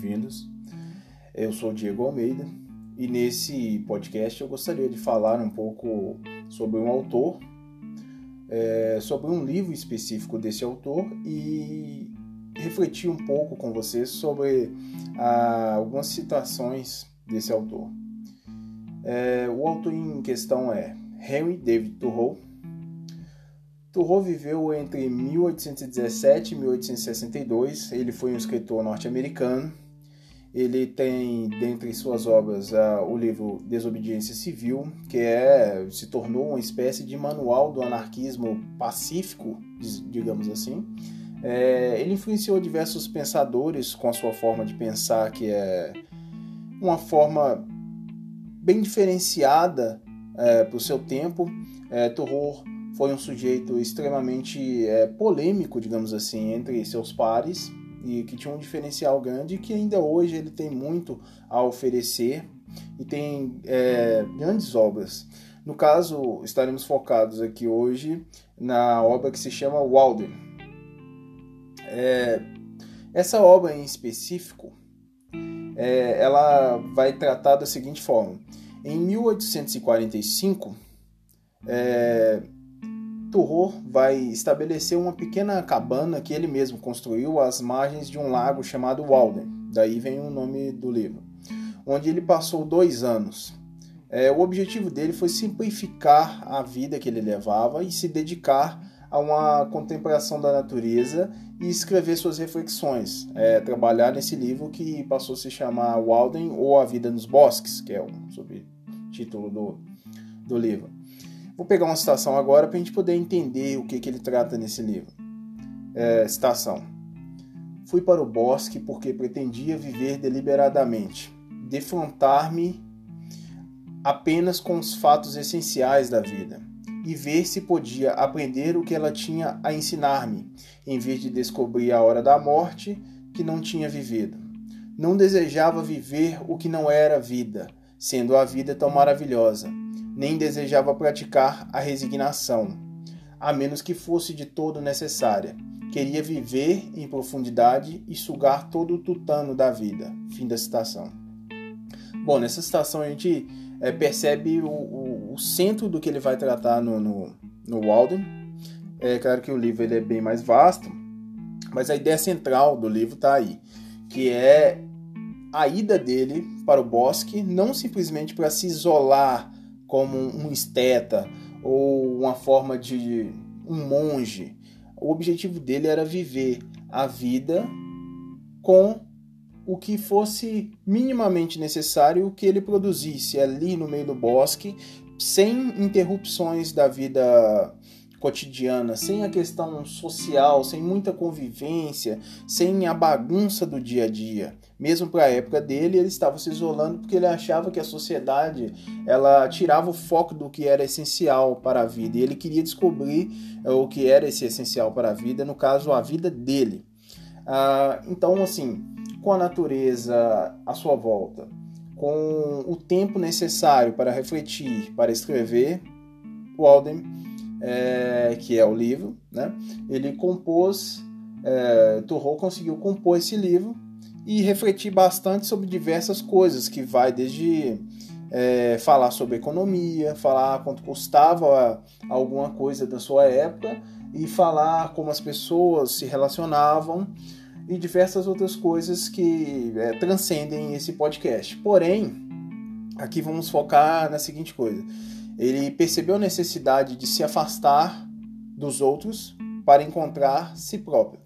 Bem-vindos. Eu sou Diego Almeida e nesse podcast eu gostaria de falar um pouco sobre um autor, é, sobre um livro específico desse autor e refletir um pouco com vocês sobre ah, algumas citações desse autor. É, o autor em questão é Henry David Thoreau. Thoreau viveu entre 1817 e 1862. Ele foi um escritor norte-americano. Ele tem, dentre suas obras, uh, o livro Desobediência Civil, que é, se tornou uma espécie de manual do anarquismo pacífico, digamos assim. É, ele influenciou diversos pensadores com a sua forma de pensar, que é uma forma bem diferenciada é, para o seu tempo. É, Thoreau foi um sujeito extremamente é, polêmico, digamos assim, entre seus pares e que tinha um diferencial grande que ainda hoje ele tem muito a oferecer e tem é, grandes obras. No caso, estaremos focados aqui hoje na obra que se chama Walden. É, essa obra em específico, é, ela vai tratar da seguinte forma: em 1845, é, Thoreau vai estabelecer uma pequena cabana que ele mesmo construiu às margens de um lago chamado Walden, daí vem o nome do livro, onde ele passou dois anos. É, o objetivo dele foi simplificar a vida que ele levava e se dedicar a uma contemplação da natureza e escrever suas reflexões, é, trabalhar nesse livro que passou a se chamar Walden ou A Vida nos Bosques, que é o subtítulo do, do livro. Vou pegar uma citação agora para a gente poder entender o que, que ele trata nesse livro. É, citação. Fui para o bosque porque pretendia viver deliberadamente, defrontar-me apenas com os fatos essenciais da vida e ver se podia aprender o que ela tinha a ensinar-me, em vez de descobrir a hora da morte que não tinha vivido. Não desejava viver o que não era vida, sendo a vida tão maravilhosa nem desejava praticar a resignação, a menos que fosse de todo necessária. Queria viver em profundidade e sugar todo o tutano da vida. Fim da citação. Bom, nessa citação a gente é, percebe o, o, o, centro do que ele vai tratar no, no, no Walden. É claro que o livro ele é bem mais vasto, mas a ideia central do livro está aí, que é a ida dele para o bosque, não simplesmente para se isolar como um esteta ou uma forma de um monge. O objetivo dele era viver a vida com o que fosse minimamente necessário que ele produzisse ali no meio do bosque, sem interrupções da vida cotidiana, sem a questão social, sem muita convivência, sem a bagunça do dia a dia. Mesmo para a época dele, ele estava se isolando porque ele achava que a sociedade ela tirava o foco do que era essencial para a vida e ele queria descobrir eh, o que era esse essencial para a vida, no caso, a vida dele. Ah, então, assim, com a natureza à sua volta, com o tempo necessário para refletir, para escrever, Walden é, que é o livro, né? Ele compôs, é, Thoreau conseguiu compor esse livro e refletir bastante sobre diversas coisas, que vai desde é, falar sobre economia, falar quanto custava alguma coisa da sua época e falar como as pessoas se relacionavam e diversas outras coisas que é, transcendem esse podcast. Porém, aqui vamos focar na seguinte coisa ele percebeu a necessidade de se afastar dos outros para encontrar si próprio.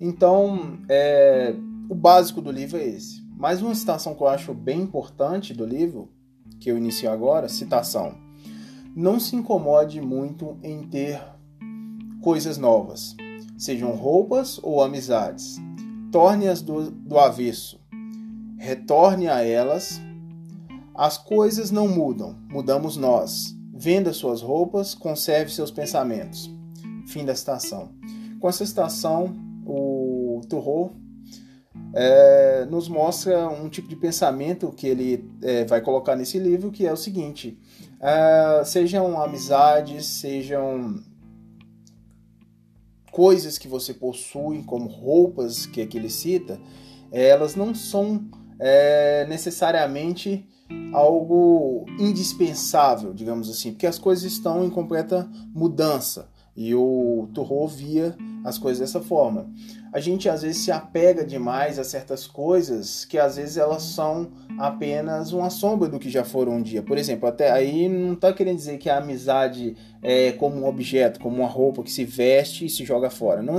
Então, é, o básico do livro é esse. Mais uma citação que eu acho bem importante do livro, que eu inicio agora, citação. Não se incomode muito em ter coisas novas, sejam roupas ou amizades. Torne-as do, do avesso. Retorne a elas as coisas não mudam, mudamos nós. Venda suas roupas, conserve seus pensamentos. Fim da citação. Com essa citação, o Thoreau é, nos mostra um tipo de pensamento que ele é, vai colocar nesse livro, que é o seguinte: é, sejam amizades, sejam coisas que você possui, como roupas que, que ele cita, elas não são é, necessariamente algo indispensável, digamos assim, porque as coisas estão em completa mudança. E o Turro via as coisas dessa forma. A gente às vezes se apega demais a certas coisas que às vezes elas são apenas uma sombra do que já foram um dia. Por exemplo, até aí não está querendo dizer que a amizade é como um objeto, como uma roupa que se veste e se joga fora. Não,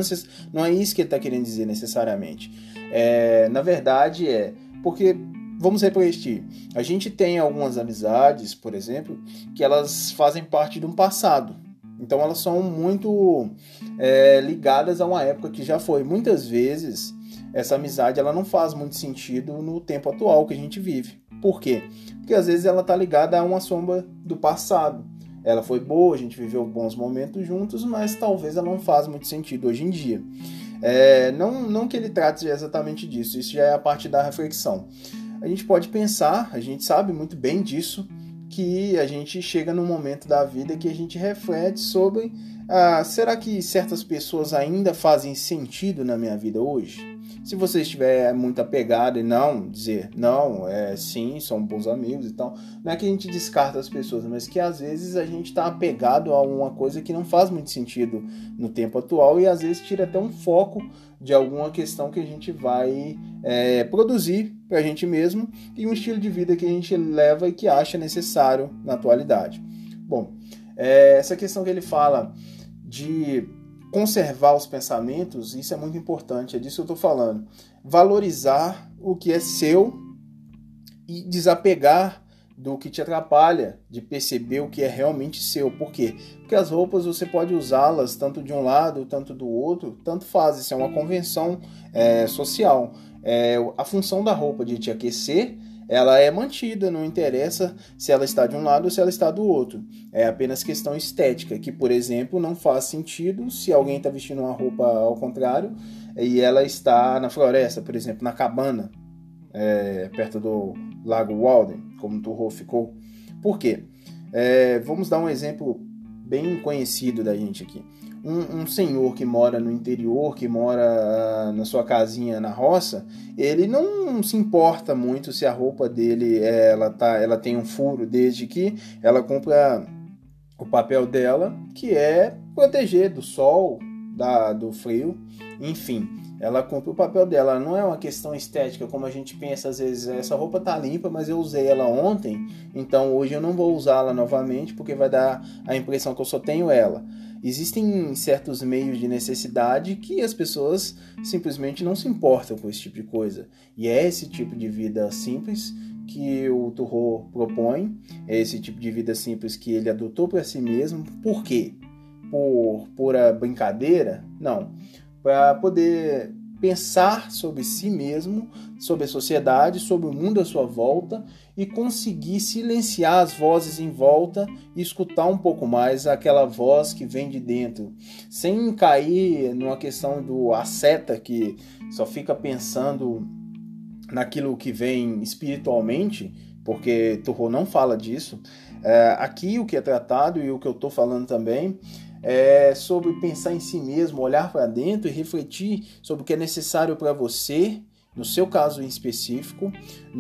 não é isso que ele está querendo dizer necessariamente. É, na verdade é porque vamos repetir. A gente tem algumas amizades, por exemplo, que elas fazem parte de um passado. Então elas são muito é, ligadas a uma época que já foi. Muitas vezes essa amizade ela não faz muito sentido no tempo atual que a gente vive. Por quê? Porque às vezes ela está ligada a uma sombra do passado. Ela foi boa, a gente viveu bons momentos juntos, mas talvez ela não faz muito sentido hoje em dia. É, não, não que ele trate exatamente disso, isso já é a parte da reflexão. A gente pode pensar, a gente sabe muito bem disso, que a gente chega num momento da vida que a gente reflete sobre ah, será que certas pessoas ainda fazem sentido na minha vida hoje? Se você estiver muito apegado e não dizer não, é sim, são bons amigos e tal, não é que a gente descarta as pessoas, mas que às vezes a gente está apegado a uma coisa que não faz muito sentido no tempo atual e às vezes tira até um foco de alguma questão que a gente vai é, produzir para a gente mesmo e um estilo de vida que a gente leva e que acha necessário na atualidade. Bom, é, essa questão que ele fala de conservar os pensamentos, isso é muito importante, é disso que eu estou falando. Valorizar o que é seu e desapegar do que te atrapalha de perceber o que é realmente seu. Por quê? Porque as roupas você pode usá-las tanto de um lado, tanto do outro, tanto faz. Isso é uma convenção é, social. É, a função da roupa de te aquecer ela é mantida, não interessa se ela está de um lado ou se ela está do outro. É apenas questão estética, que, por exemplo, não faz sentido se alguém está vestindo uma roupa ao contrário e ela está na floresta, por exemplo, na cabana, é, perto do Lago Walden, como Turro ficou. Por quê? É, vamos dar um exemplo bem conhecido da gente aqui um, um, senhor que mora no interior, que mora uh, na sua casinha na roça, ele não se importa muito se a roupa dele ela tá, ela tem um furo, desde que ela compra o papel dela, que é proteger do sol, da, do frio, enfim. Ela cumpre o papel dela, não é uma questão estética como a gente pensa às vezes, essa roupa tá limpa, mas eu usei ela ontem, então hoje eu não vou usá-la novamente porque vai dar a impressão que eu só tenho ela. Existem certos meios de necessidade que as pessoas simplesmente não se importam com esse tipo de coisa. E é esse tipo de vida simples que o Turro propõe, é esse tipo de vida simples que ele adotou para si mesmo. Por quê? Por pura brincadeira? Não. Para poder pensar sobre si mesmo, sobre a sociedade, sobre o mundo à sua volta e conseguir silenciar as vozes em volta e escutar um pouco mais aquela voz que vem de dentro, sem cair numa questão do asceta que só fica pensando naquilo que vem espiritualmente, porque Turro não fala disso. É, aqui o que é tratado e o que eu estou falando também é sobre pensar em si mesmo, olhar para dentro e refletir sobre o que é necessário para você, no seu caso em específico,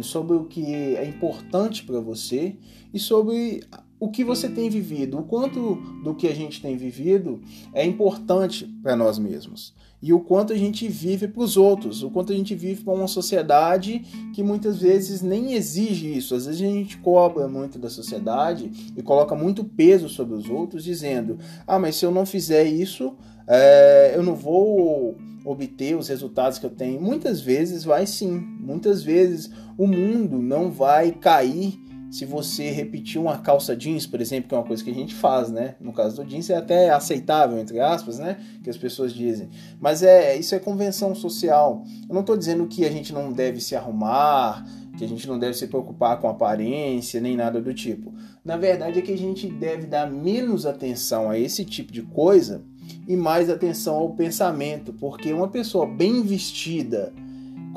sobre o que é importante para você e sobre o que você tem vivido, o quanto do que a gente tem vivido é importante para nós mesmos e o quanto a gente vive para os outros, o quanto a gente vive para uma sociedade que muitas vezes nem exige isso. Às vezes a gente cobra muito da sociedade e coloca muito peso sobre os outros, dizendo: ah, mas se eu não fizer isso, é, eu não vou obter os resultados que eu tenho. Muitas vezes vai sim, muitas vezes o mundo não vai cair se você repetir uma calça jeans, por exemplo, que é uma coisa que a gente faz, né? No caso do jeans é até aceitável, entre aspas, né? Que as pessoas dizem. Mas é isso é convenção social. Eu não estou dizendo que a gente não deve se arrumar, que a gente não deve se preocupar com aparência, nem nada do tipo. Na verdade é que a gente deve dar menos atenção a esse tipo de coisa e mais atenção ao pensamento, porque uma pessoa bem vestida,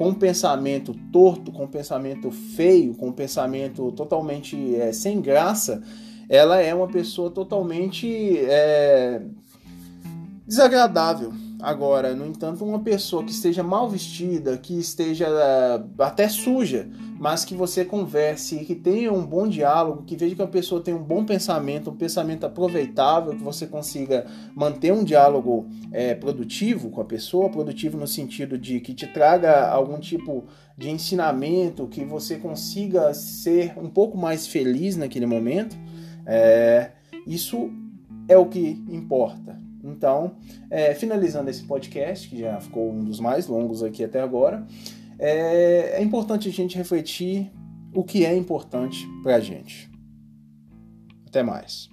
com um pensamento torto, com um pensamento feio, com um pensamento totalmente é, sem graça, ela é uma pessoa totalmente é, desagradável. Agora, no entanto, uma pessoa que esteja mal vestida, que esteja uh, até suja, mas que você converse, que tenha um bom diálogo, que veja que a pessoa tem um bom pensamento, um pensamento aproveitável, que você consiga manter um diálogo é, produtivo com a pessoa, produtivo no sentido de que te traga algum tipo de ensinamento, que você consiga ser um pouco mais feliz naquele momento. É, isso é o que importa. Então, é, finalizando esse podcast, que já ficou um dos mais longos aqui até agora, é, é importante a gente refletir o que é importante para a gente. Até mais.